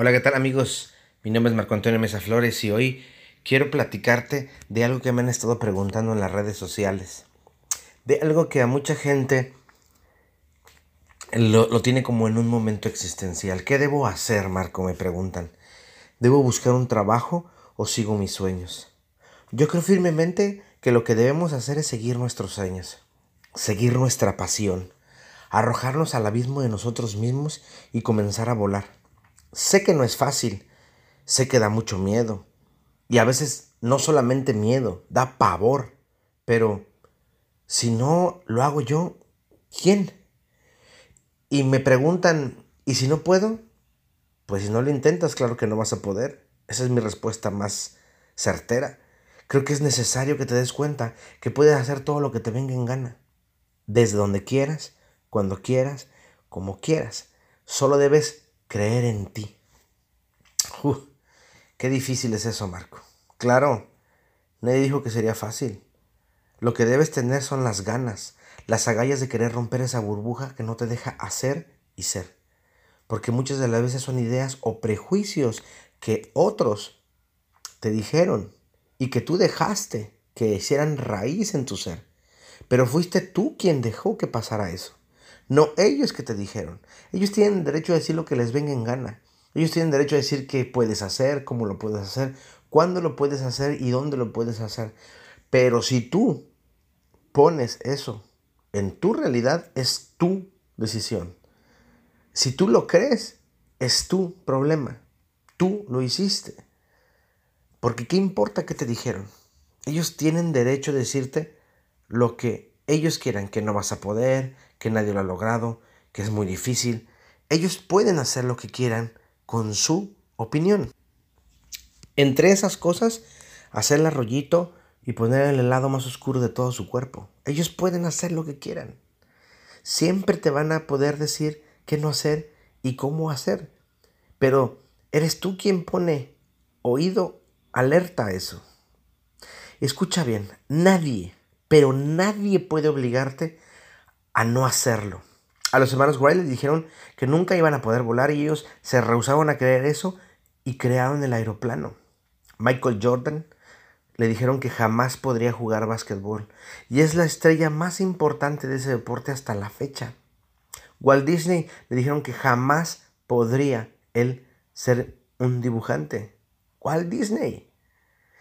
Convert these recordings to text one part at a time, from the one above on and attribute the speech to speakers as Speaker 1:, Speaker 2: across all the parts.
Speaker 1: Hola, ¿qué tal amigos? Mi nombre es Marco Antonio Mesa Flores y hoy quiero platicarte de algo que me han estado preguntando en las redes sociales. De algo que a mucha gente lo, lo, tiene como en un momento existencial. ¿Qué debo hacer, Marco? Me preguntan. ¿Debo buscar un trabajo o sigo mis sueños? Yo creo firmemente que lo que debemos hacer es seguir nuestros sueños, seguir nuestra pasión, arrojarnos al abismo de nosotros mismos y comenzar a volar. Sé que no es fácil, sé que da mucho miedo. Y a veces no solamente miedo, da pavor. Pero si no lo hago yo, ¿quién? Y me preguntan, ¿y si no puedo? Pues si no lo intentas, claro que no vas a poder. Esa es mi respuesta más certera. Creo que es necesario que te des cuenta que puedes hacer todo lo que te venga en gana. Desde donde quieras, cuando quieras, como quieras. Solo debes creer en ti. qué difícil es eso, Marco. Claro, nadie dijo que sería fácil. Lo que debes tener son las ganas, las agallas de querer romper esa burbuja que no te deja hacer y ser. Porque muchas de las veces son ideas o prejuicios que otros te dijeron y que tú dejaste que hicieran raíz en tu ser. Pero fuiste tú quien dejó que pasara eso. No ellos que te dijeron. Ellos tienen derecho a decir lo que les venga en gana. Ellos tienen derecho a decir qué puedes hacer, cómo lo puedes hacer, cuándo lo puedes hacer y dónde lo puedes hacer. Pero si tú pones eso en tu realidad, es tu decisión. Si tú lo crees, es tu problema. Tú lo hiciste. Porque ¿qué importa qué te dijeron? Ellos tienen derecho a decirte lo que ellos quieran, que no vas a poder, que nadie lo ha logrado, que es muy difícil. Ellos pueden hacer lo que quieran con su opinión. Entre esas cosas, hacer el arrollito y poner el lado más oscuro de todo su cuerpo. Ellos pueden hacer lo que quieran. Siempre te van a poder decir qué no hacer y cómo hacer. Pero eres tú quien pone oído alerta a eso. Escucha bien, nadie, pero nadie puede obligarte a no hacerlo. A los hermanos Wright les dijeron que nunca iban a poder volar y ellos se rehusaban a creer eso y crearon el aeroplano. Michael Jordan le dijeron que jamás podría jugar básquetbol y es la estrella más importante de ese deporte hasta la fecha. Walt Disney le dijeron que jamás podría él ser un dibujante. Walt Disney.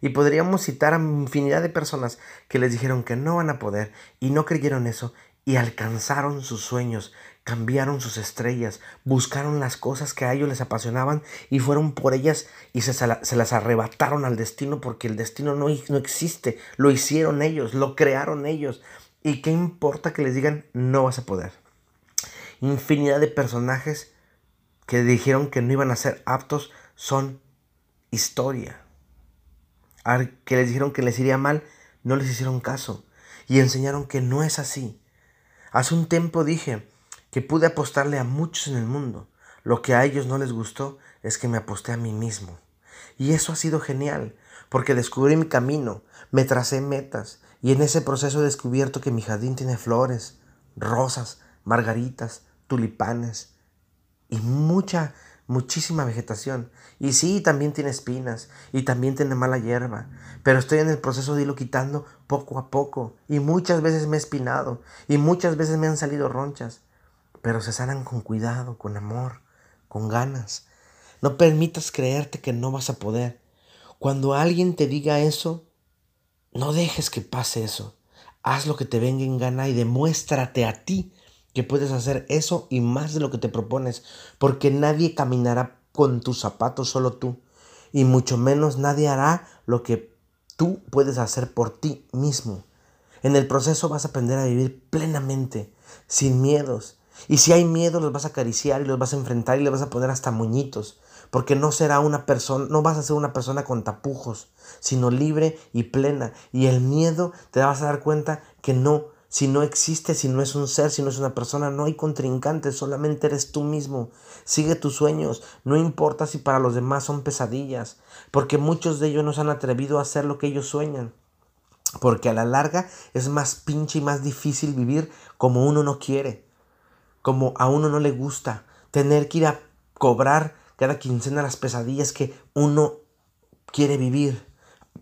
Speaker 1: Y podríamos citar a infinidad de personas que les dijeron que no van a poder y no creyeron eso y alcanzaron sus sueños, cambiaron sus estrellas, buscaron las cosas que a ellos les apasionaban y fueron por ellas y se, se las arrebataron al destino porque el destino no, no existe, lo hicieron ellos, lo crearon ellos. ¿Y qué importa que les digan no vas a poder? Infinidad de personajes que dijeron que no iban a ser aptos son historia. Que les dijeron que les iría mal, no les hicieron caso y enseñaron que no es así Hace un tiempo dije que pude apostarle a muchos en el mundo. Lo que a ellos no les gustó es que me aposté a mí mismo. Y eso ha sido genial, porque descubrí mi camino, me tracé metas, y en ese proceso he descubierto que mi jardín tiene flores, rosas, margaritas, tulipanes y mucha muchísima vegetación. Y sí, también tiene espinas y también tiene mala hierba. Pero estoy en el proceso de irlo quitando poco a poco. Y muchas veces me he espinado y muchas veces me han salido ronchas. Pero se sanan con cuidado, con amor, con ganas. No permitas creerte que no vas a poder. Cuando alguien te diga eso, no dejes que pase eso. Haz lo que te venga en gana y demuéstrate a ti que puedes hacer eso y más de lo que te propones, porque nadie caminará con tus zapatos, solo tú, y mucho menos nadie hará lo que tú puedes hacer por ti mismo. En el proceso vas a aprender a vivir plenamente, sin miedos. Y si hay miedo, los vas a acariciar y los vas a enfrentar y le vas a poner hasta muñitos. Porque no será una persona, no vas a ser una persona con tapujos, sino libre y plena. Y el miedo te vas a dar cuenta que no si no existe, si no es un ser, si no es una persona, no hay contrincante, solamente eres tú mismo. Sigue tus sueños, no importa si para los demás son pesadillas, porque muchos de ellos no se han atrevido a hacer lo que ellos sueñan. Porque a la larga es más pinche y más difícil vivir como uno no quiere, como a uno no le gusta, tener que ir a cobrar cada quincena las pesadillas que uno quiere vivir,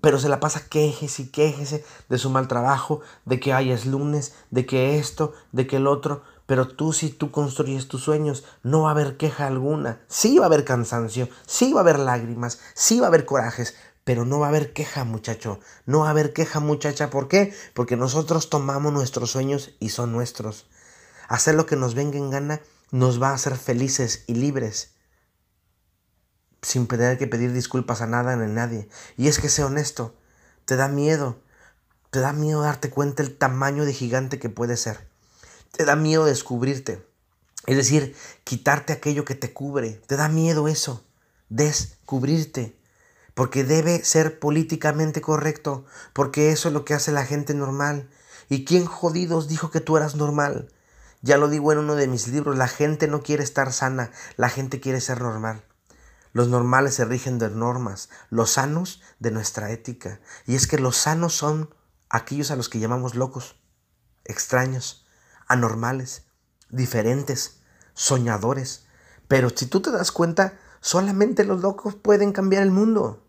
Speaker 1: pero se la pasa quejese y quejese de su mal trabajo, de que hoy es lunes, de que esto, de que el otro, pero tú si tú construyes tus sueños, no va a haber queja alguna, sí va a haber cansancio, sí va a haber lágrimas, sí va a haber corajes, pero no va a haber queja, muchacho. No va a haber queja, muchacha. ¿Por qué? Porque nosotros tomamos nuestros sueños y son nuestros. Hacer lo que nos venga en gana nos va a hacer felices y libres. Sin tener que pedir disculpas a nada ni a nadie. Y es que sé honesto, te da miedo. Te da miedo darte cuenta el tamaño de gigante que puede ser. Te da miedo descubrirte. Es decir, quitarte aquello que te cubre. Te da miedo eso. Descubrirte porque debe ser políticamente correcto, porque eso es lo que hace la gente normal. ¿Y quién jodidos dijo que tú eras normal? Ya lo digo en uno de mis libros, la gente no quiere estar sana, la gente quiere ser normal. Los normales se rigen de normas, los sanos de nuestra ética. Y es que los sanos son aquellos a los que llamamos locos, extraños, anormales, diferentes, soñadores. Pero si tú te das cuenta, solamente los locos pueden cambiar el mundo.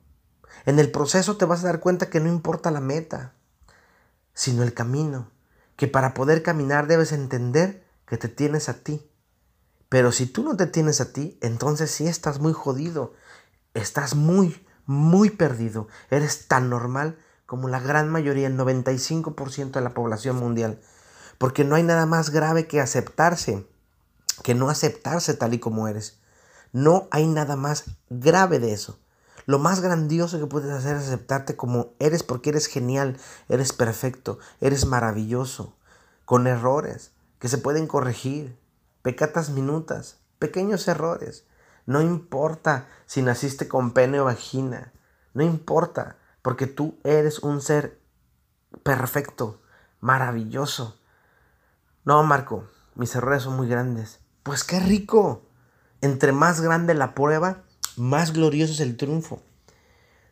Speaker 1: En el proceso te vas a dar cuenta que no importa la meta, sino el camino, que para poder caminar debes entender que te tienes a ti. Pero si tú no te tienes a ti, entonces sí estás muy jodido, estás muy, muy perdido, eres tan normal como la gran mayoría, el 95% de la población mundial. Porque no hay nada más grave que aceptarse, que no aceptarse tal y como eres. No hay nada más grave de eso. Lo más grandioso que puedes hacer es aceptarte como eres porque eres genial, eres perfecto, eres maravilloso, con errores que se pueden corregir, pecatas minutas, pequeños errores. No importa si naciste con pene o vagina, no importa, porque tú eres un ser perfecto, maravilloso. No, Marco, mis errores son muy grandes. Pues qué rico. Entre más grande la prueba, más glorioso es el triunfo.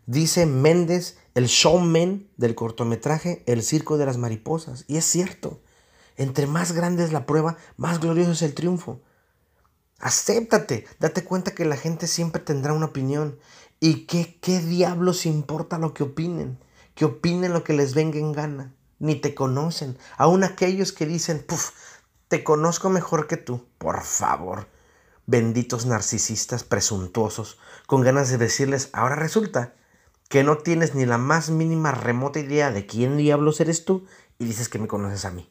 Speaker 1: Dice Méndez, el showman del cortometraje El Circo de las Mariposas. Y es cierto, entre más grande es la prueba, más glorioso es el triunfo. Acéptate, date cuenta que la gente siempre tendrá una opinión. ¿Y qué, qué diablos importa lo que opinen? Que opinen lo que les venga en gana. Ni te conocen. Aún aquellos que dicen, puf, te conozco mejor que tú. Por favor benditos narcisistas presuntuosos, con ganas de decirles, ahora resulta que no tienes ni la más mínima remota idea de quién diablos eres tú y dices que me conoces a mí.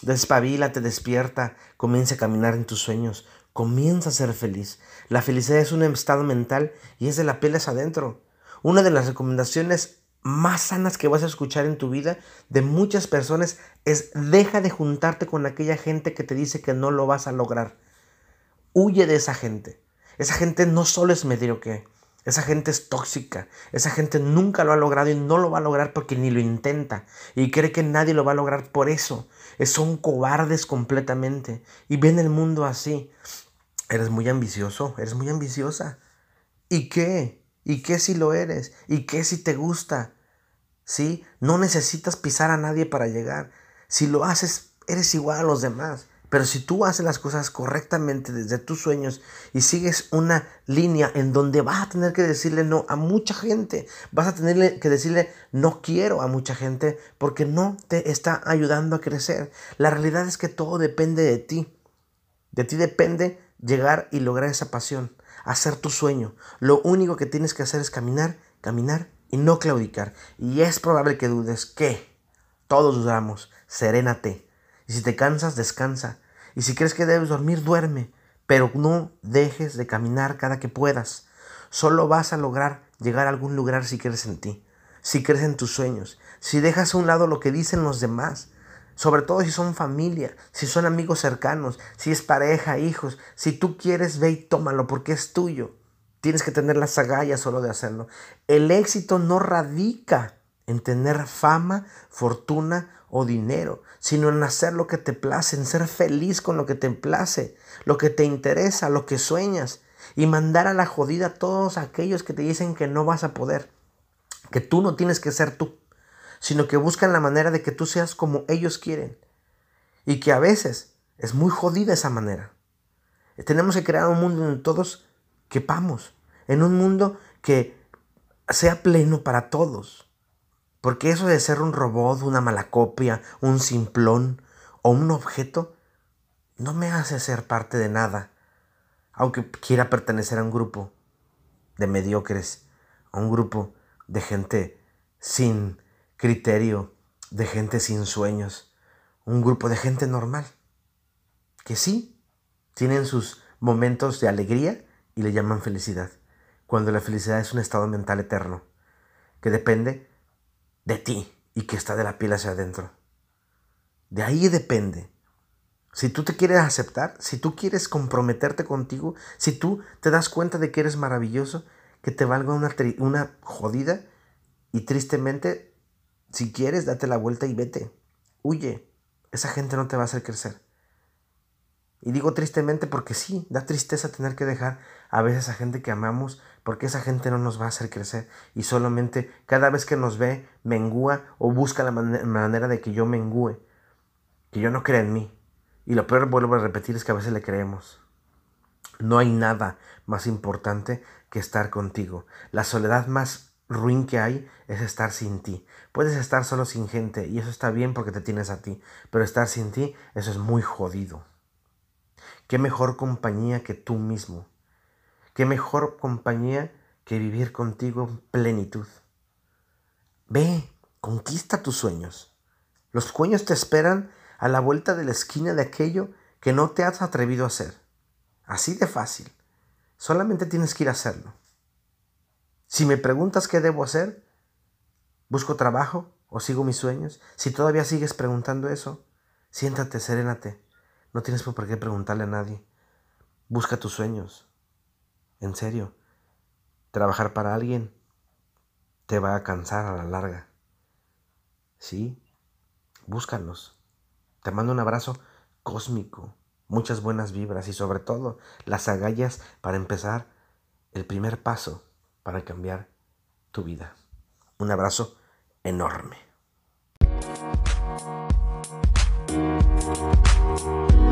Speaker 1: Te despierta, comienza a caminar en tus sueños, comienza a ser feliz. La felicidad es un estado mental y es de la piel hacia adentro. Una de las recomendaciones más sanas que vas a escuchar en tu vida de muchas personas es deja de juntarte con aquella gente que te dice que no lo vas a lograr. Huye de esa gente. Esa gente no solo es mediocre, esa gente es tóxica. Esa gente nunca lo ha logrado y no lo va a lograr porque ni lo intenta. Y cree que nadie lo va a lograr por eso. Son cobardes completamente. Y ven el mundo así. Eres muy ambicioso, eres muy ambiciosa. ¿Y qué? ¿Y qué si lo eres? ¿Y qué si te gusta? ¿Sí? No necesitas pisar a nadie para llegar. Si lo haces, eres igual a los demás. Pero si tú haces las cosas correctamente desde tus sueños y sigues una línea en donde vas a tener que decirle no a mucha gente, vas a tener que decirle no quiero a mucha gente porque no te está ayudando a crecer. La realidad es que todo depende de ti. De ti depende llegar y lograr esa pasión, hacer tu sueño. Lo único que tienes que hacer es caminar, caminar y no claudicar. Y es probable que dudes que todos dudamos. Serénate y si te cansas, descansa. Y si crees que debes dormir, duerme. Pero no dejes de caminar cada que puedas. Solo vas a lograr llegar a algún lugar si crees en ti, si crees en tus sueños, si dejas a un lado lo que dicen los demás, sobre todo si son familia, si son amigos cercanos, si es pareja, hijos, si tú quieres, ve y tómalo porque es tuyo. Tienes que tener las agallas solo de hacerlo. El éxito no radica en tener fama, fortuna o dinero, sino en hacer lo que te place, en ser feliz con lo que te place, lo que te interesa, lo que sueñas, y mandar a la jodida a todos aquellos que te dicen que no vas a poder, que tú no tienes que ser tú, sino que buscan la manera de que tú seas como ellos quieren, y que a veces es muy jodida esa manera. Tenemos que crear un mundo donde todos quepamos, en un mundo que sea pleno para todos. Porque eso de ser un robot, una mala copia, un simplón o un objeto, no me hace ser parte de nada, aunque quiera pertenecer a un grupo de mediocres, a un grupo de gente sin criterio, de gente sin sueños, un grupo de gente normal, que sí, tienen sus momentos de alegría y le llaman felicidad, cuando la felicidad es un estado mental eterno, que depende de ti y que está de la piel hacia adentro. De ahí depende. Si tú te quieres aceptar, si tú quieres comprometerte contigo, si tú te das cuenta de que eres maravilloso, que te valga una, una jodida y tristemente, si quieres, date la vuelta y vete. Huye. Esa gente no te va a hacer crecer. Y digo tristemente porque sí, da tristeza tener que dejar a veces a gente que amamos porque esa gente no nos va a hacer crecer y solamente cada vez que nos ve mengúa o busca la manera de que yo mengúe, que yo no crea en mí. Y lo peor, vuelvo a repetir, es que a veces le creemos. No hay nada más importante que estar contigo. La soledad más ruin que hay es estar sin ti. Puedes estar solo sin gente y eso está bien porque te tienes a ti, pero estar sin ti, eso es muy jodido. ¿Qué mejor compañía que tú mismo? ¿Qué mejor compañía que vivir contigo en plenitud? Ve, conquista tus sueños. Los sueños te esperan a la vuelta de la esquina de aquello que no te has atrevido a hacer. Así de fácil. Solamente tienes que ir a hacerlo. Si me preguntas qué debo hacer, busco trabajo o sigo mis sueños, si todavía sigues preguntando eso, siéntate, serénate. No tienes por qué preguntarle a nadie. Busca tus sueños. En serio. Trabajar para alguien te va a cansar a la larga. Sí, búscalos. Te mando un abrazo cósmico muchas buenas vibras y sobre todo las agallas para empezar el primer paso para cambiar tu vida. Un abrazo enorme. Thank you.